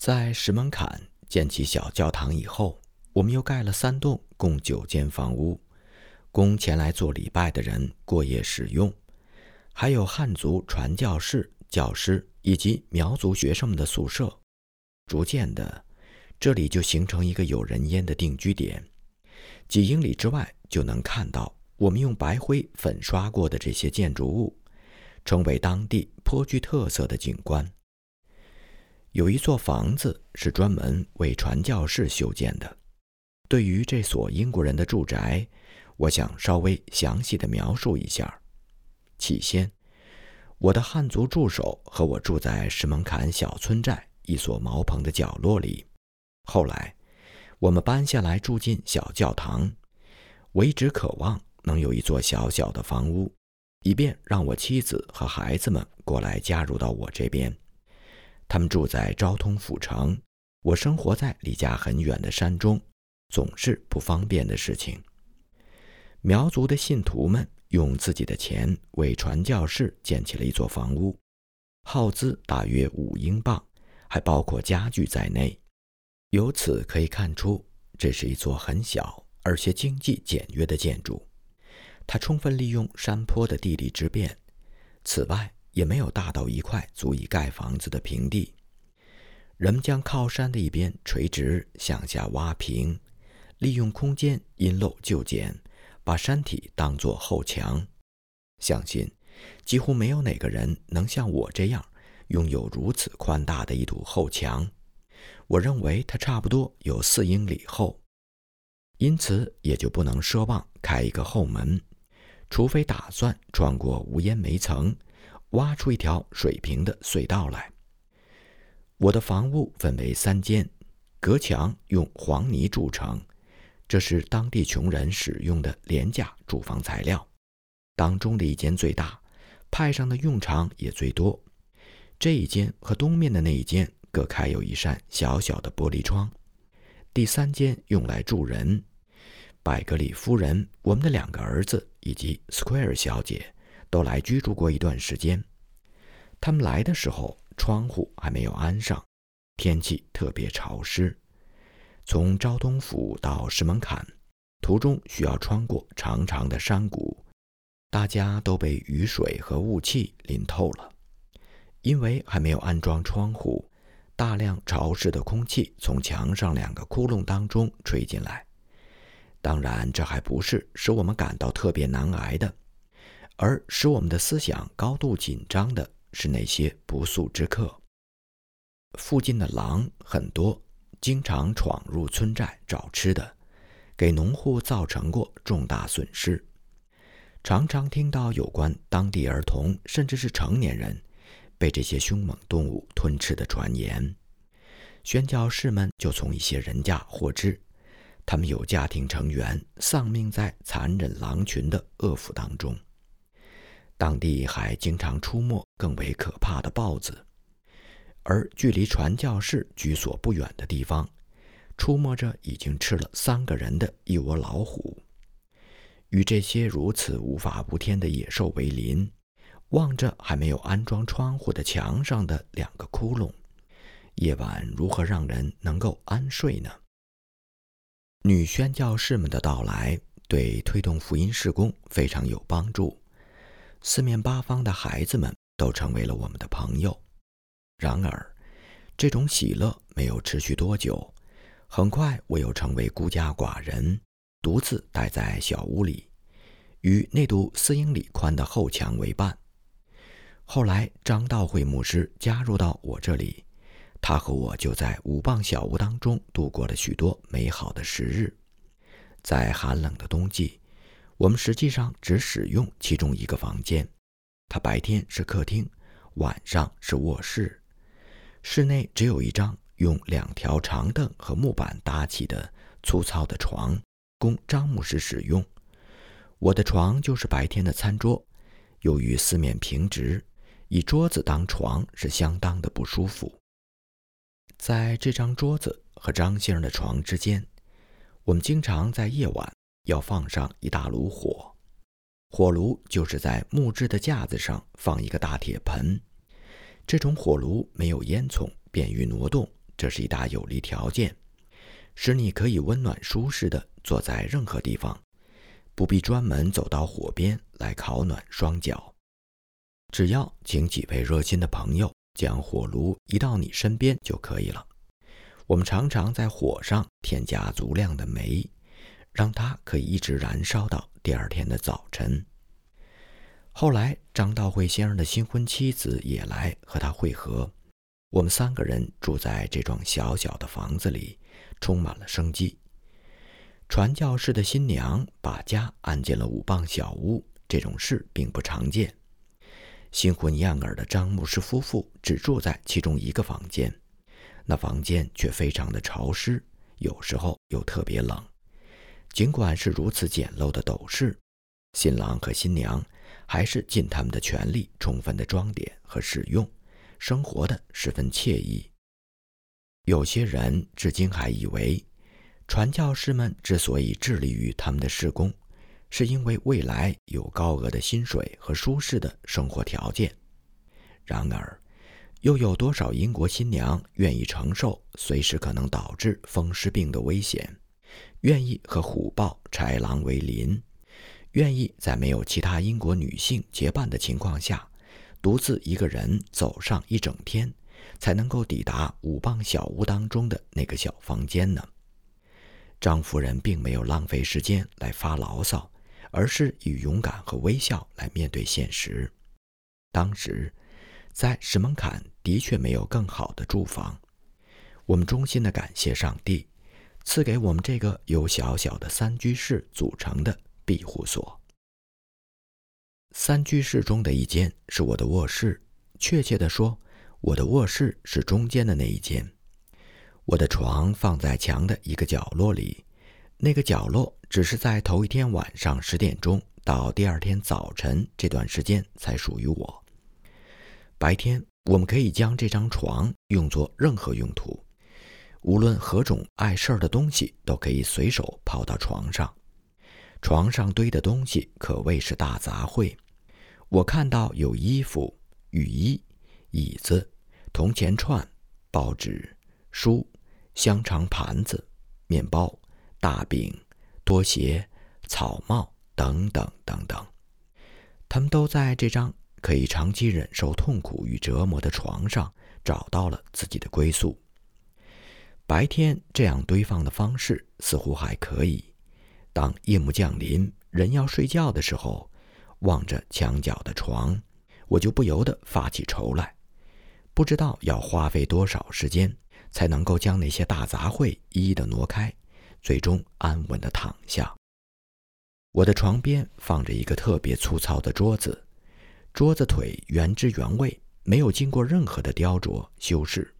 在石门坎建起小教堂以后，我们又盖了三栋共九间房屋，供前来做礼拜的人过夜使用，还有汉族传教士、教师以及苗族学生们的宿舍。逐渐的，这里就形成一个有人烟的定居点。几英里之外就能看到我们用白灰粉刷过的这些建筑物，成为当地颇具特色的景观。有一座房子是专门为传教士修建的。对于这所英国人的住宅，我想稍微详细的描述一下。起先，我的汉族助手和我住在石门坎小村寨一所茅棚的角落里。后来，我们搬下来住进小教堂。我一直渴望能有一座小小的房屋，以便让我妻子和孩子们过来加入到我这边。他们住在昭通府城，我生活在离家很远的山中，总是不方便的事情。苗族的信徒们用自己的钱为传教士建起了一座房屋，耗资大约五英镑，还包括家具在内。由此可以看出，这是一座很小而且经济简约的建筑。它充分利用山坡的地理之便。此外，也没有大到一块足以盖房子的平地，人们将靠山的一边垂直向下挖平，利用空间因陋就简，把山体当作后墙。相信几乎没有哪个人能像我这样拥有如此宽大的一堵后墙。我认为它差不多有四英里厚，因此也就不能奢望开一个后门，除非打算穿过无烟煤层。挖出一条水平的隧道来。我的房屋分为三间，隔墙用黄泥筑成，这是当地穷人使用的廉价住房材料。当中的一间最大，派上的用场也最多。这一间和东面的那一间各开有一扇小小的玻璃窗。第三间用来住人。百格里夫人、我们的两个儿子以及 Square 小姐。都来居住过一段时间。他们来的时候，窗户还没有安上，天气特别潮湿。从昭东府到石门坎，途中需要穿过长长的山谷，大家都被雨水和雾气淋透了。因为还没有安装窗户，大量潮湿的空气从墙上两个窟窿当中吹进来。当然，这还不是使我们感到特别难挨的。而使我们的思想高度紧张的是那些不速之客。附近的狼很多，经常闯入村寨找吃的，给农户造成过重大损失。常常听到有关当地儿童甚至是成年人被这些凶猛动物吞吃的传言。宣教士们就从一些人家获知，他们有家庭成员丧命在残忍狼群的恶腐当中。当地还经常出没更为可怕的豹子，而距离传教士居所不远的地方，出没着已经吃了三个人的一窝老虎。与这些如此无法无天的野兽为邻，望着还没有安装窗户的墙上的两个窟窿，夜晚如何让人能够安睡呢？女宣教士们的到来对推动福音事工非常有帮助。四面八方的孩子们都成为了我们的朋友。然而，这种喜乐没有持续多久。很快，我又成为孤家寡人，独自待在小屋里，与那堵四英里宽的后墙为伴。后来，张道会牧师加入到我这里，他和我就在五磅小屋当中度过了许多美好的时日。在寒冷的冬季。我们实际上只使用其中一个房间，它白天是客厅，晚上是卧室。室内只有一张用两条长凳和木板搭起的粗糙的床，供张牧师使用。我的床就是白天的餐桌，由于四面平直，以桌子当床是相当的不舒服。在这张桌子和张先生的床之间，我们经常在夜晚。要放上一大炉火，火炉就是在木质的架子上放一个大铁盆。这种火炉没有烟囱，便于挪动，这是一大有利条件，使你可以温暖舒适的坐在任何地方，不必专门走到火边来烤暖双脚。只要请几位热心的朋友将火炉移到你身边就可以了。我们常常在火上添加足量的煤，让它可以一直燃烧到第二天的早晨。后来，张道会先生的新婚妻子也来和他会合。我们三个人住在这幢小小的房子里，充满了生机。传教士的新娘把家安进了五磅小屋，这种事并不常见。新婚燕尔的张牧师夫妇只住在其中一个房间，那房间却非常的潮湿，有时候又特别冷。尽管是如此简陋的斗室，新郎和新娘还是尽他们的全力，充分的装点和使用，生活的十分惬意。有些人至今还以为，传教士们之所以致力于他们的事工。是因为未来有高额的薪水和舒适的生活条件。然而，又有多少英国新娘愿意承受随时可能导致风湿病的危险，愿意和虎豹、豺狼为邻，愿意在没有其他英国女性结伴的情况下，独自一个人走上一整天，才能够抵达五磅小屋当中的那个小房间呢？张夫人并没有浪费时间来发牢骚。而是以勇敢和微笑来面对现实。当时，在石门坎的确没有更好的住房。我们衷心的感谢上帝，赐给我们这个由小小的三居室组成的庇护所。三居室中的一间是我的卧室，确切的说，我的卧室是中间的那一间。我的床放在墙的一个角落里。那个角落只是在头一天晚上十点钟到第二天早晨这段时间才属于我。白天我们可以将这张床用作任何用途，无论何种碍事儿的东西都可以随手抛到床上。床上堆的东西可谓是大杂烩，我看到有衣服、雨衣、椅子、铜钱串、报纸、书、香肠盘子、面包。大饼、拖鞋、草帽等等等等，他们都在这张可以长期忍受痛苦与折磨的床上找到了自己的归宿。白天这样堆放的方式似乎还可以，当夜幕降临，人要睡觉的时候，望着墙角的床，我就不由得发起愁来，不知道要花费多少时间才能够将那些大杂烩一一的挪开。最终安稳地躺下。我的床边放着一个特别粗糙的桌子，桌子腿原汁原味，没有经过任何的雕琢修饰。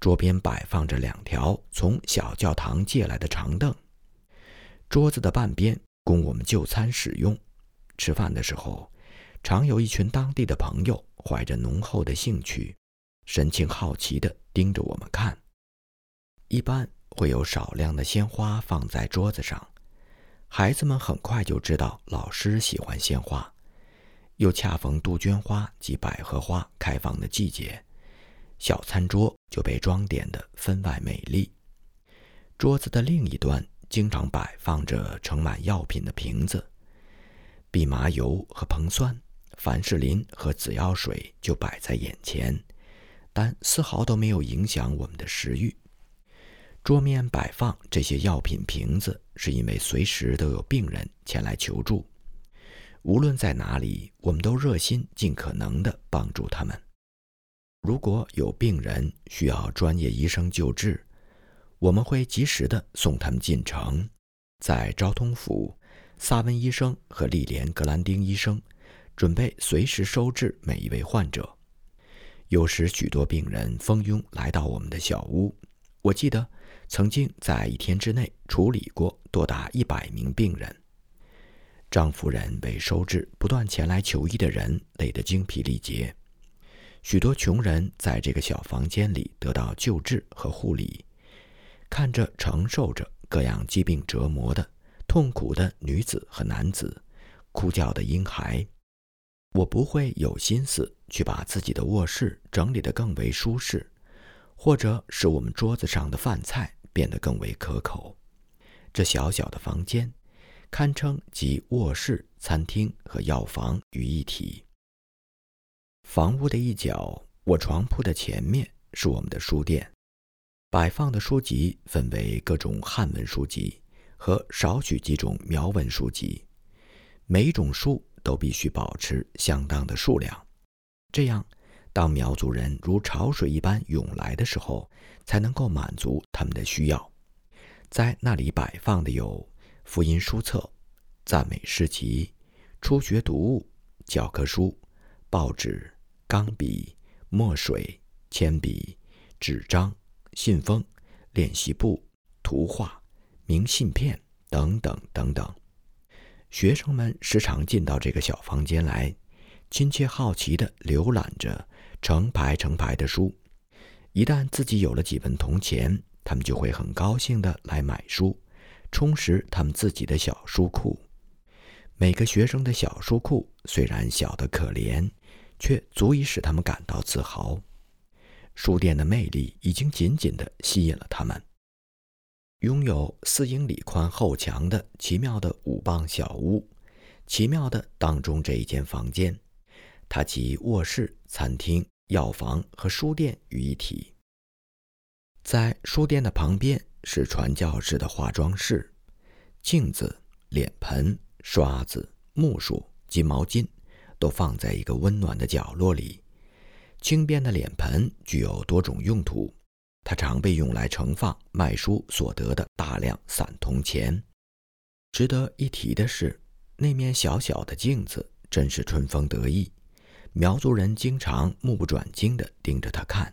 桌边摆放着两条从小教堂借来的长凳，桌子的半边供我们就餐使用。吃饭的时候，常有一群当地的朋友怀着浓厚的兴趣，神情好奇地盯着我们看。一般。会有少量的鲜花放在桌子上，孩子们很快就知道老师喜欢鲜花，又恰逢杜鹃花及百合花开放的季节，小餐桌就被装点得分外美丽。桌子的另一端经常摆放着盛满药品的瓶子，蓖麻油和硼酸、凡士林和紫药水就摆在眼前，但丝毫都没有影响我们的食欲。桌面摆放这些药品瓶子，是因为随时都有病人前来求助。无论在哪里，我们都热心尽可能地帮助他们。如果有病人需要专业医生救治，我们会及时地送他们进城。在昭通府，萨温医生和利莲·格兰丁医生准备随时收治每一位患者。有时，许多病人蜂拥来到我们的小屋。我记得。曾经在一天之内处理过多达一百名病人。张夫人为收治不断前来求医的人累得精疲力竭。许多穷人在这个小房间里得到救治和护理，看着承受着各样疾病折磨的痛苦的女子和男子，哭叫的婴孩，我不会有心思去把自己的卧室整理得更为舒适。或者使我们桌子上的饭菜变得更为可口。这小小的房间，堪称集卧室、餐厅和药房于一体。房屋的一角，我床铺的前面是我们的书店，摆放的书籍分为各种汉文书籍和少许几种苗文书籍，每种书都必须保持相当的数量，这样。当苗族人如潮水一般涌来的时候，才能够满足他们的需要。在那里摆放的有福音书册、赞美诗集、初学读物、教科书、报纸、钢笔、墨水、铅笔、纸张、信封、练习簿、图画、明信片等等等等。学生们时常进到这个小房间来，亲切好奇地浏览着。成排成排的书，一旦自己有了几文铜钱，他们就会很高兴地来买书，充实他们自己的小书库。每个学生的小书库虽然小得可怜，却足以使他们感到自豪。书店的魅力已经紧紧地吸引了他们。拥有四英里宽厚墙的奇妙的五磅小屋，奇妙的当中这一间房间。它集卧室、餐厅、药房和书店于一体。在书店的旁边是传教士的化妆室，镜子、脸盆、刷子、木梳及毛巾都放在一个温暖的角落里。轻便的脸盆具有多种用途，它常被用来盛放卖书所得的大量散铜钱。值得一提的是，那面小小的镜子真是春风得意。苗族人经常目不转睛地盯着它看，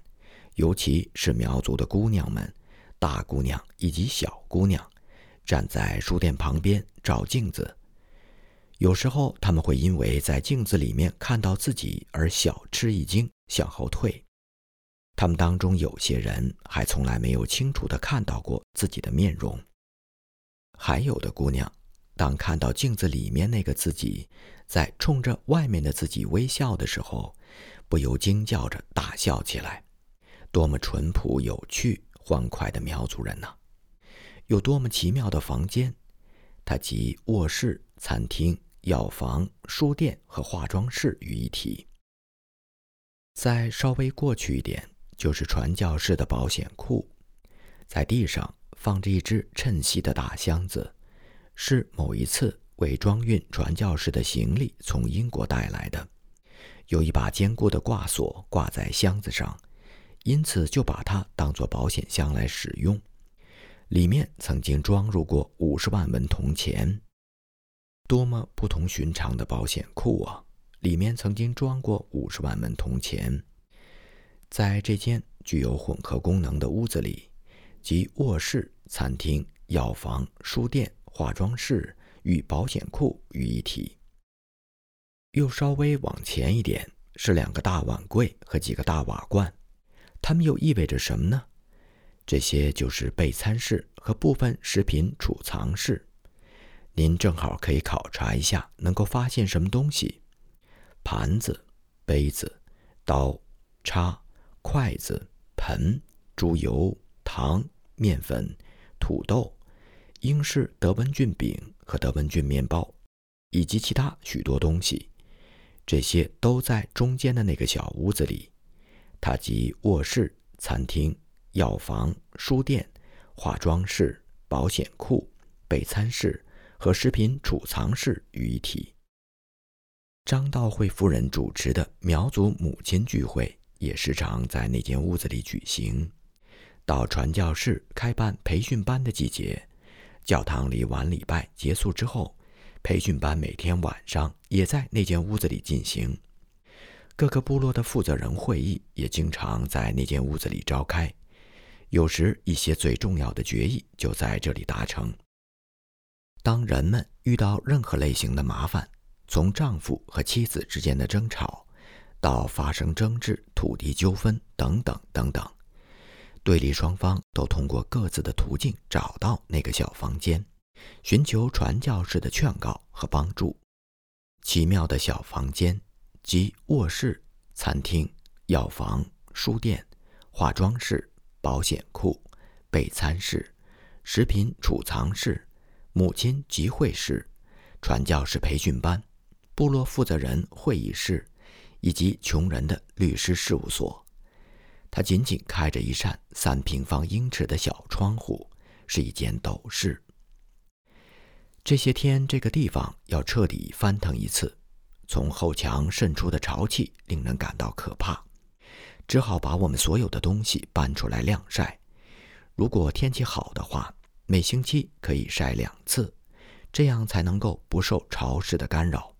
尤其是苗族的姑娘们，大姑娘以及小姑娘，站在书店旁边照镜子。有时候他们会因为在镜子里面看到自己而小吃一惊，向后退。他们当中有些人还从来没有清楚地看到过自己的面容。还有的姑娘。当看到镜子里面那个自己在冲着外面的自己微笑的时候，不由惊叫着大笑起来。多么淳朴、有趣、欢快的苗族人呐！有多么奇妙的房间！它集卧室、餐厅、药房、书店和化妆室于一体。再稍微过去一点，就是传教士的保险库，在地上放着一只衬锡的大箱子。是某一次为装运传教士的行李从英国带来的，有一把坚固的挂锁挂在箱子上，因此就把它当作保险箱来使用。里面曾经装入过五十万文铜钱，多么不同寻常的保险库啊！里面曾经装过五十万门铜钱。在这间具有混合功能的屋子里，即卧室、餐厅、药房、书店。化妆室与保险库于一体。又稍微往前一点是两个大碗柜和几个大瓦罐，它们又意味着什么呢？这些就是备餐室和部分食品储藏室。您正好可以考察一下，能够发现什么东西：盘子、杯子、刀、叉、筷子、盆、猪油、糖、面粉、土豆。英式德文郡饼和德文郡面包，以及其他许多东西，这些都在中间的那个小屋子里。它集卧室、餐厅、药房、书店、化妆室、保险库、备餐室和食品储藏室于一体。张道惠夫人主持的苗族母亲聚会也时常在那间屋子里举行。到传教士开办培训班的季节。教堂里晚礼拜结束之后，培训班每天晚上也在那间屋子里进行。各个部落的负责人会议也经常在那间屋子里召开，有时一些最重要的决议就在这里达成。当人们遇到任何类型的麻烦，从丈夫和妻子之间的争吵，到发生争执、土地纠纷等等等等。对立双方都通过各自的途径找到那个小房间，寻求传教士的劝告和帮助。奇妙的小房间，即卧室、餐厅、药房、书店、化妆室、保险库、备餐室、食品储藏室、母亲集会室、传教士培训班、部落负责人会议室，以及穷人的律师事务所。它仅仅开着一扇三平方英尺的小窗户，是一间斗室。这些天，这个地方要彻底翻腾一次，从后墙渗出的潮气令人感到可怕，只好把我们所有的东西搬出来晾晒。如果天气好的话，每星期可以晒两次，这样才能够不受潮湿的干扰。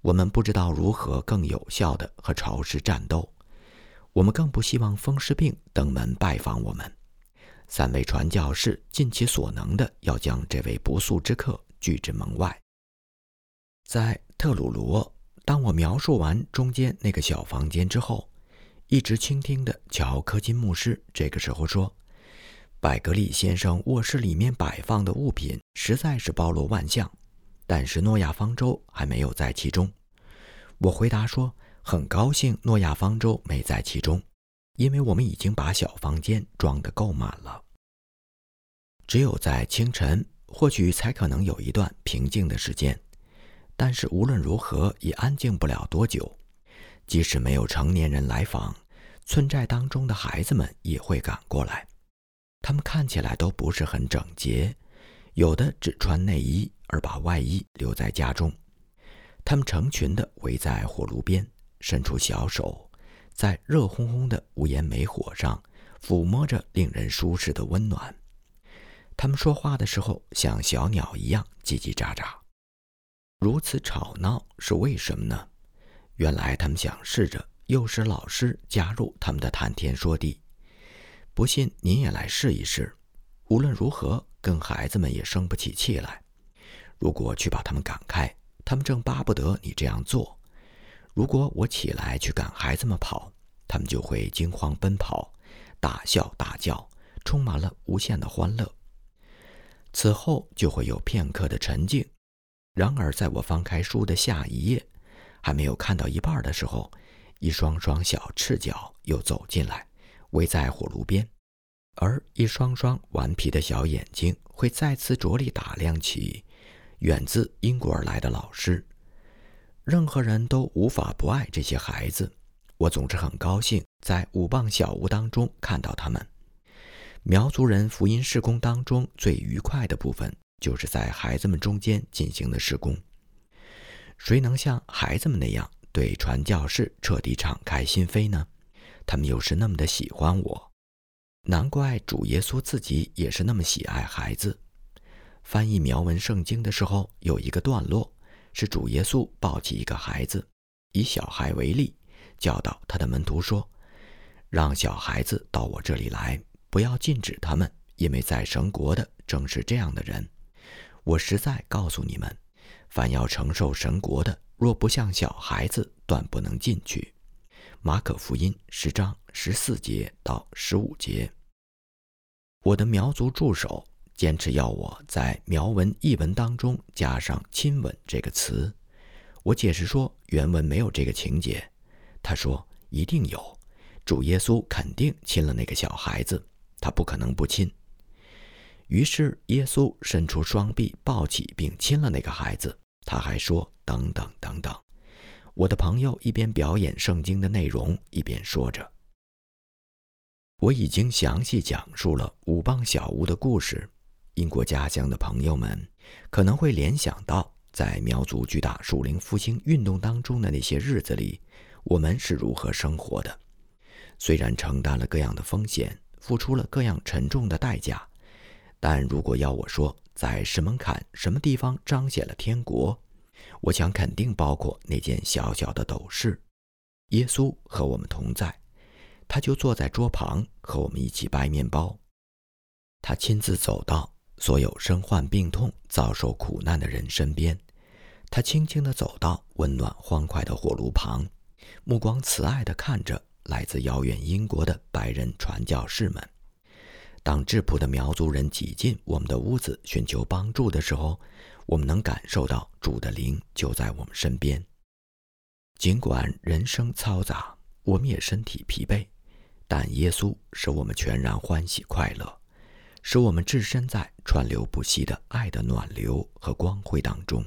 我们不知道如何更有效地和潮湿战斗，我们更不希望风湿病登门拜访我们。三位传教士尽其所能的要将这位不速之客拒之门外。在特鲁罗，当我描述完中间那个小房间之后，一直倾听的乔科金牧师这个时候说：“百格利先生卧室里面摆放的物品实在是包罗万象，但是诺亚方舟还没有在其中。”我回答说：“很高兴诺亚方舟没在其中。”因为我们已经把小房间装得够满了，只有在清晨，或许才可能有一段平静的时间。但是无论如何也安静不了多久。即使没有成年人来访，村寨当中的孩子们也会赶过来。他们看起来都不是很整洁，有的只穿内衣而把外衣留在家中。他们成群地围在火炉边，伸出小手。在热烘烘的无烟煤火上，抚摸着令人舒适的温暖。他们说话的时候像小鸟一样叽叽喳喳，如此吵闹是为什么呢？原来他们想试着诱使老师加入他们的谈天说地。不信您也来试一试。无论如何，跟孩子们也生不起气来。如果去把他们赶开，他们正巴不得你这样做。如果我起来去赶孩子们跑，他们就会惊慌奔跑，大笑大叫，充满了无限的欢乐。此后就会有片刻的沉静。然而，在我翻开书的下一页，还没有看到一半的时候，一双双小赤脚又走进来，围在火炉边，而一双双顽皮的小眼睛会再次着力打量起远自英国而来的老师。任何人都无法不爱这些孩子。我总是很高兴在五磅小屋当中看到他们。苗族人福音事工当中最愉快的部分，就是在孩子们中间进行的施工。谁能像孩子们那样对传教士彻底敞开心扉呢？他们又是那么的喜欢我。难怪主耶稣自己也是那么喜爱孩子。翻译苗文圣经的时候，有一个段落。是主耶稣抱起一个孩子，以小孩为例，教导他的门徒说：“让小孩子到我这里来，不要禁止他们，因为在神国的正是这样的人。我实在告诉你们，凡要承受神国的，若不像小孩子，断不能进去。”马可福音十章十四节到十五节。我的苗族助手。坚持要我在苗文译文当中加上“亲吻”这个词，我解释说原文没有这个情节。他说一定有，主耶稣肯定亲了那个小孩子，他不可能不亲。于是耶稣伸出双臂抱起并亲了那个孩子。他还说等等等等。我的朋友一边表演圣经的内容，一边说着：“我已经详细讲述了五磅小屋的故事。”英国家乡的朋友们可能会联想到，在苗族巨大属灵复兴运动当中的那些日子里，我们是如何生活的。虽然承担了各样的风险，付出了各样沉重的代价，但如果要我说，在石门坎什么地方彰显了天国，我想肯定包括那间小小的斗室。耶稣和我们同在，他就坐在桌旁和我们一起掰面包。他亲自走到。所有身患病痛、遭受苦难的人身边，他轻轻地走到温暖欢快的火炉旁，目光慈爱地看着来自遥远英国的白人传教士们。当质朴的苗族人挤进我们的屋子寻求帮助的时候，我们能感受到主的灵就在我们身边。尽管人生嘈杂，我们也身体疲惫，但耶稣使我们全然欢喜快乐，使我们置身在川流不息的爱的暖流和光辉当中。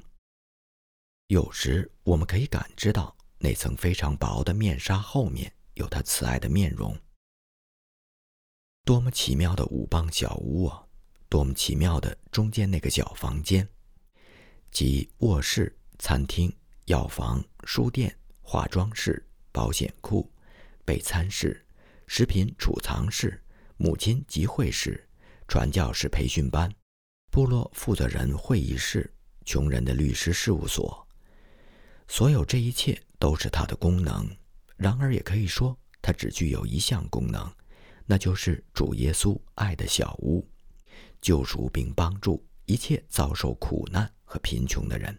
有时我们可以感知到那层非常薄的面纱后面有他慈爱的面容。多么奇妙的五磅小屋啊！多么奇妙的中间那个小房间，即卧室、餐厅、药房、书店、化妆室、保险库、备餐室、食品储藏室、母亲集会室、传教士培训班、部落负责人会议室、穷人的律师事务所。所有这一切都是它的功能，然而也可以说，它只具有一项功能，那就是主耶稣爱的小屋。救赎并帮助一切遭受苦难和贫穷的人。